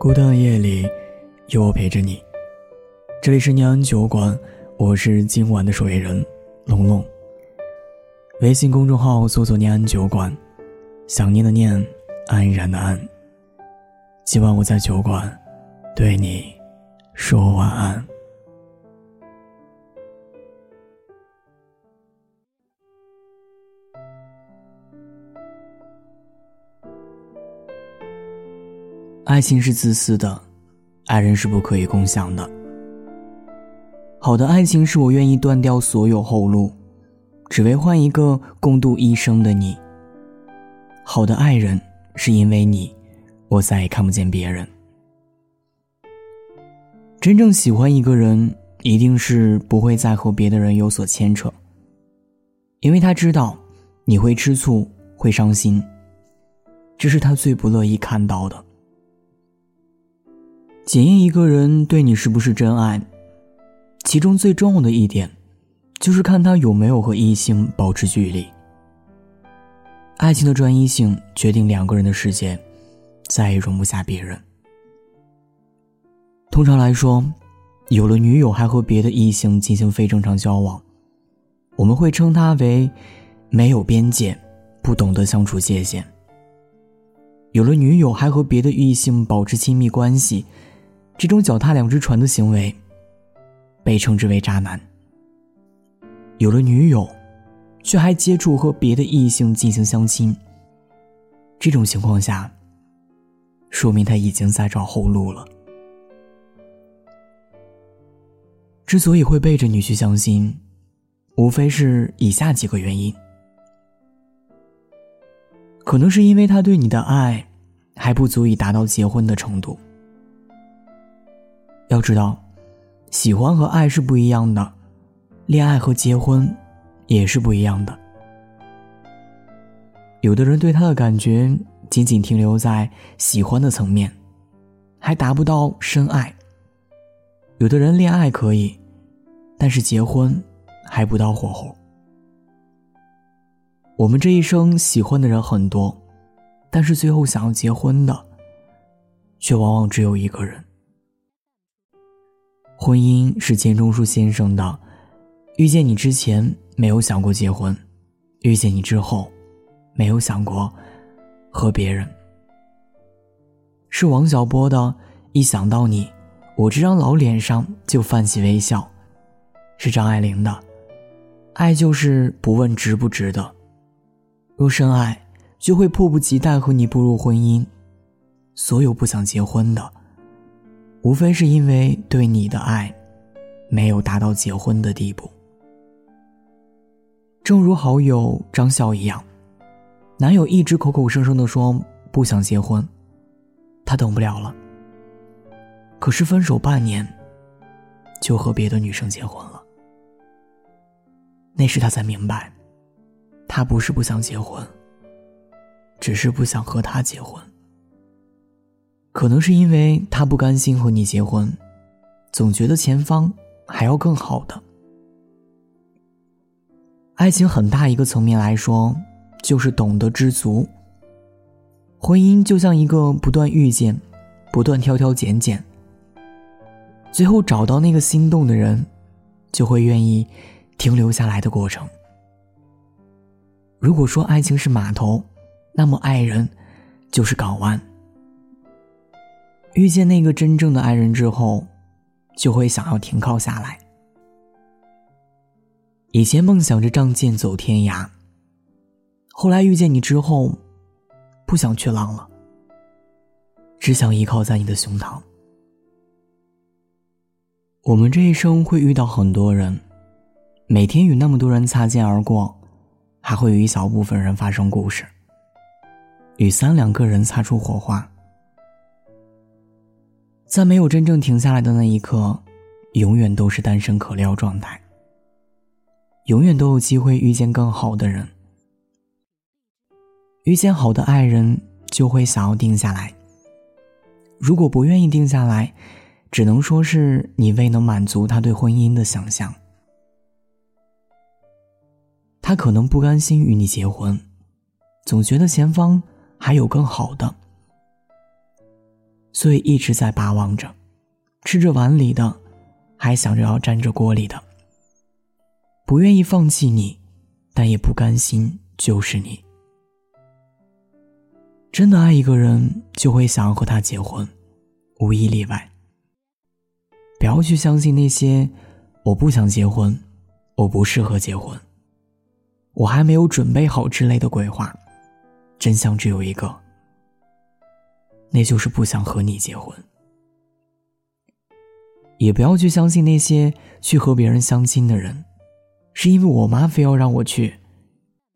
孤单的夜里，有我陪着你。这里是念安酒馆，我是今晚的守夜人龙龙。微信公众号搜索“念安酒馆”，想念的念，安然的安。今晚我在酒馆，对你说晚安。爱情是自私的，爱人是不可以共享的。好的爱情是我愿意断掉所有后路，只为换一个共度一生的你。好的爱人是因为你，我再也看不见别人。真正喜欢一个人，一定是不会再和别的人有所牵扯，因为他知道你会吃醋，会伤心，这是他最不乐意看到的。检验一个人对你是不是真爱，其中最重要的一点，就是看他有没有和异性保持距离。爱情的专一性决定两个人的世界，再也容不下别人。通常来说，有了女友还和别的异性进行非正常交往，我们会称他为没有边界，不懂得相处界限。有了女友还和别的异性保持亲密关系。这种脚踏两只船的行为，被称之为渣男。有了女友，却还接触和别的异性进行相亲，这种情况下，说明他已经在找后路了。之所以会背着你去相亲，无非是以下几个原因：可能是因为他对你的爱还不足以达到结婚的程度。要知道，喜欢和爱是不一样的，恋爱和结婚也是不一样的。有的人对他的感觉仅仅停留在喜欢的层面，还达不到深爱；有的人恋爱可以，但是结婚还不到火候。我们这一生喜欢的人很多，但是最后想要结婚的，却往往只有一个人。婚姻是钱钟书先生的。遇见你之前没有想过结婚，遇见你之后，没有想过和别人。是王小波的。一想到你，我这张老脸上就泛起微笑。是张爱玲的。爱就是不问值不值得。若深爱，就会迫不及待和你步入婚姻。所有不想结婚的。无非是因为对你的爱，没有达到结婚的地步。正如好友张笑一样，男友一直口口声声的说不想结婚，他等不了了。可是分手半年，就和别的女生结婚了。那时他才明白，他不是不想结婚，只是不想和他结婚。可能是因为他不甘心和你结婚，总觉得前方还要更好的。爱情很大一个层面来说，就是懂得知足。婚姻就像一个不断遇见、不断挑挑拣拣，最后找到那个心动的人，就会愿意停留下来的过程。如果说爱情是码头，那么爱人就是港湾。遇见那个真正的爱人之后，就会想要停靠下来。以前梦想着仗剑走天涯，后来遇见你之后，不想去浪了，只想依靠在你的胸膛。我们这一生会遇到很多人，每天与那么多人擦肩而过，还会与一小部分人发生故事，与三两个人擦出火花。在没有真正停下来的那一刻，永远都是单身可撩状态。永远都有机会遇见更好的人，遇见好的爱人就会想要定下来。如果不愿意定下来，只能说是你未能满足他对婚姻的想象。他可能不甘心与你结婚，总觉得前方还有更好的。所以一直在巴望着，吃着碗里的，还想着要沾着锅里的。不愿意放弃你，但也不甘心就是你。真的爱一个人，就会想要和他结婚，无一例外。不要去相信那些“我不想结婚，我不适合结婚，我还没有准备好”之类的鬼话。真相只有一个，那就是不想和你结婚。也不要去相信那些去和别人相亲的人，是因为我妈非要让我去，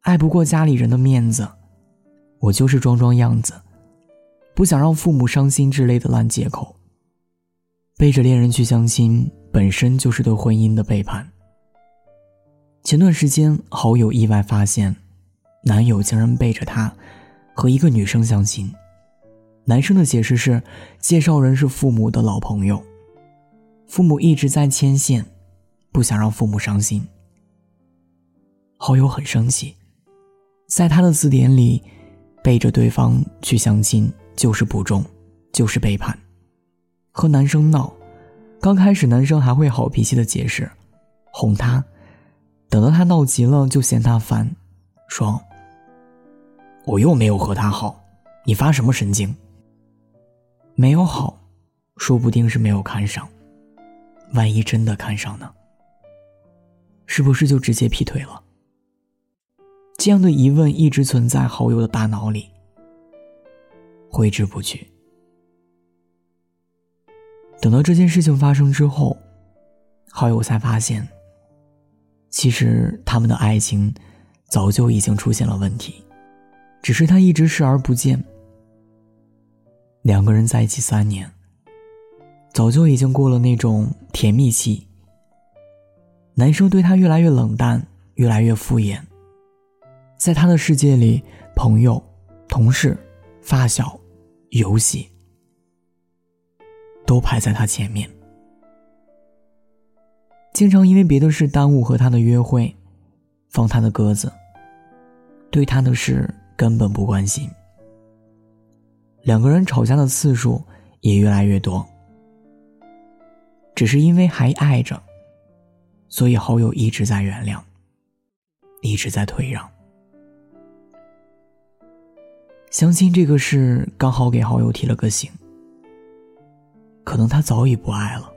爱不过家里人的面子，我就是装装样子，不想让父母伤心之类的烂借口。背着恋人去相亲，本身就是对婚姻的背叛。前段时间，好友意外发现，男友竟然背着她和一个女生相亲。男生的解释是，介绍人是父母的老朋友，父母一直在牵线，不想让父母伤心。好友很生气，在他的字典里，背着对方去相亲就是不忠，就是背叛。和男生闹，刚开始男生还会好脾气的解释，哄他，等到他闹急了就嫌他烦，说：“我又没有和他好，你发什么神经？没有好，说不定是没有看上，万一真的看上呢？是不是就直接劈腿了？”这样的疑问一直存在好友的大脑里，挥之不去。等到这件事情发生之后，好友才发现，其实他们的爱情早就已经出现了问题，只是他一直视而不见。两个人在一起三年，早就已经过了那种甜蜜期。男生对她越来越冷淡，越来越敷衍，在他的世界里，朋友、同事、发小、游戏。都排在他前面，经常因为别的事耽误和他的约会，放他的鸽子，对他的事根本不关心。两个人吵架的次数也越来越多，只是因为还爱着，所以好友一直在原谅，一直在退让。相亲这个事刚好给好友提了个醒。可能他早已不爱了，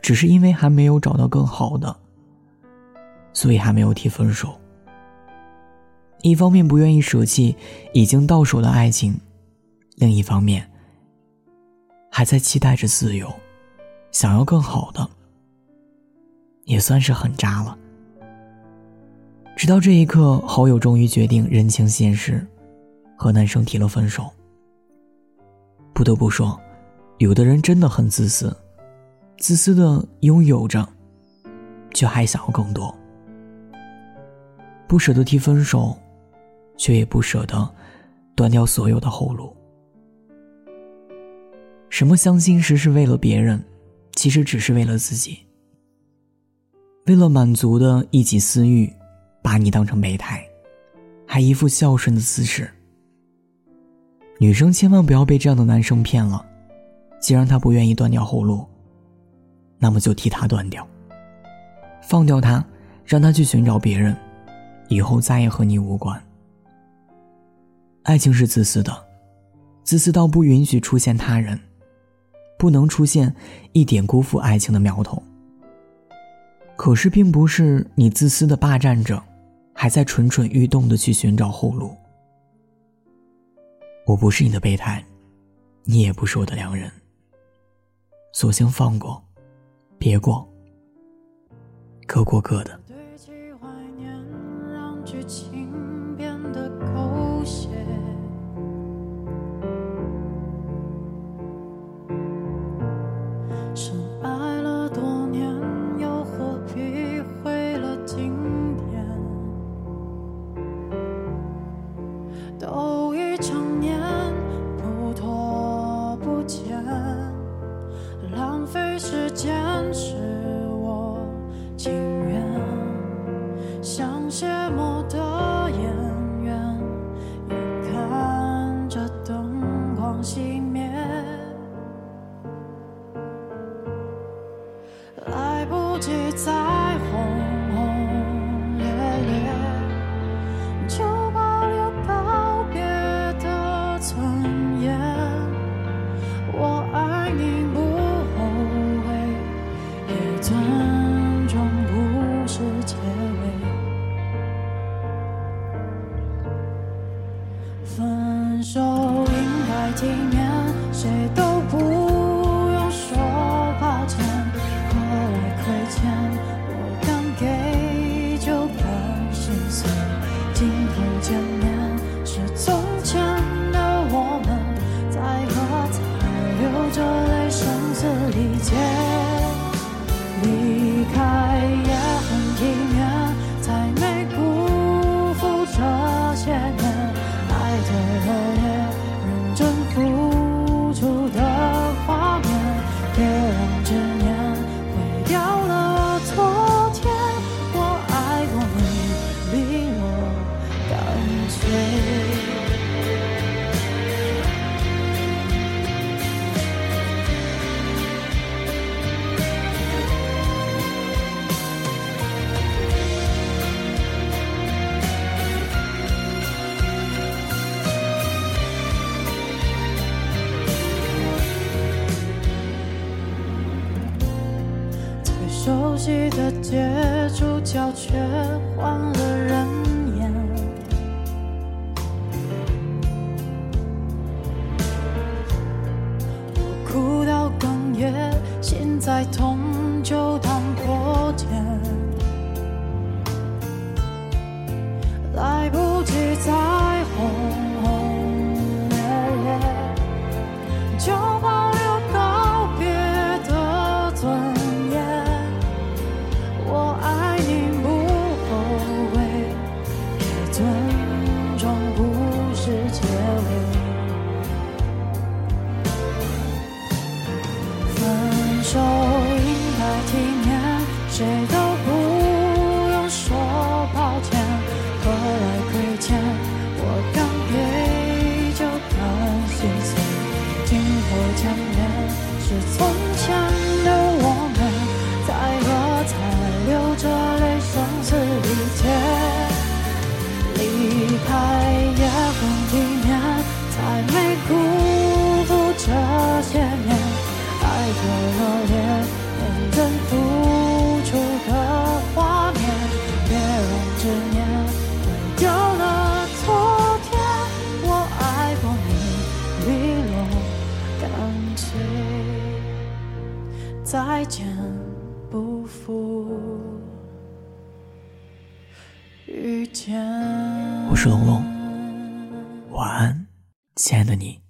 只是因为还没有找到更好的，所以还没有提分手。一方面不愿意舍弃已经到手的爱情，另一方面还在期待着自由，想要更好的，也算是很渣了。直到这一刻，好友终于决定认清现实，和男生提了分手。不得不说。有的人真的很自私，自私的拥有着，却还想要更多，不舍得提分手，却也不舍得断掉所有的后路。什么相亲时是为了别人，其实只是为了自己，为了满足的一己私欲，把你当成备胎，还一副孝顺的姿势。女生千万不要被这样的男生骗了。既然他不愿意断掉后路，那么就替他断掉。放掉他，让他去寻找别人，以后再也和你无关。爱情是自私的，自私到不允许出现他人，不能出现一点辜负爱情的苗头。可是，并不是你自私的霸占着，还在蠢蠢欲动的去寻找后路。我不是你的备胎，你也不是我的良人。索性放过，别过，各过各的。体面，谁都不用说抱歉，何来亏欠？我敢给就敢心碎。今后见面是从前的我们，在喝彩，流着泪，声嘶力竭。主角却换了人演。我哭到哽咽，心再痛我龙龙，晚安，亲爱的你。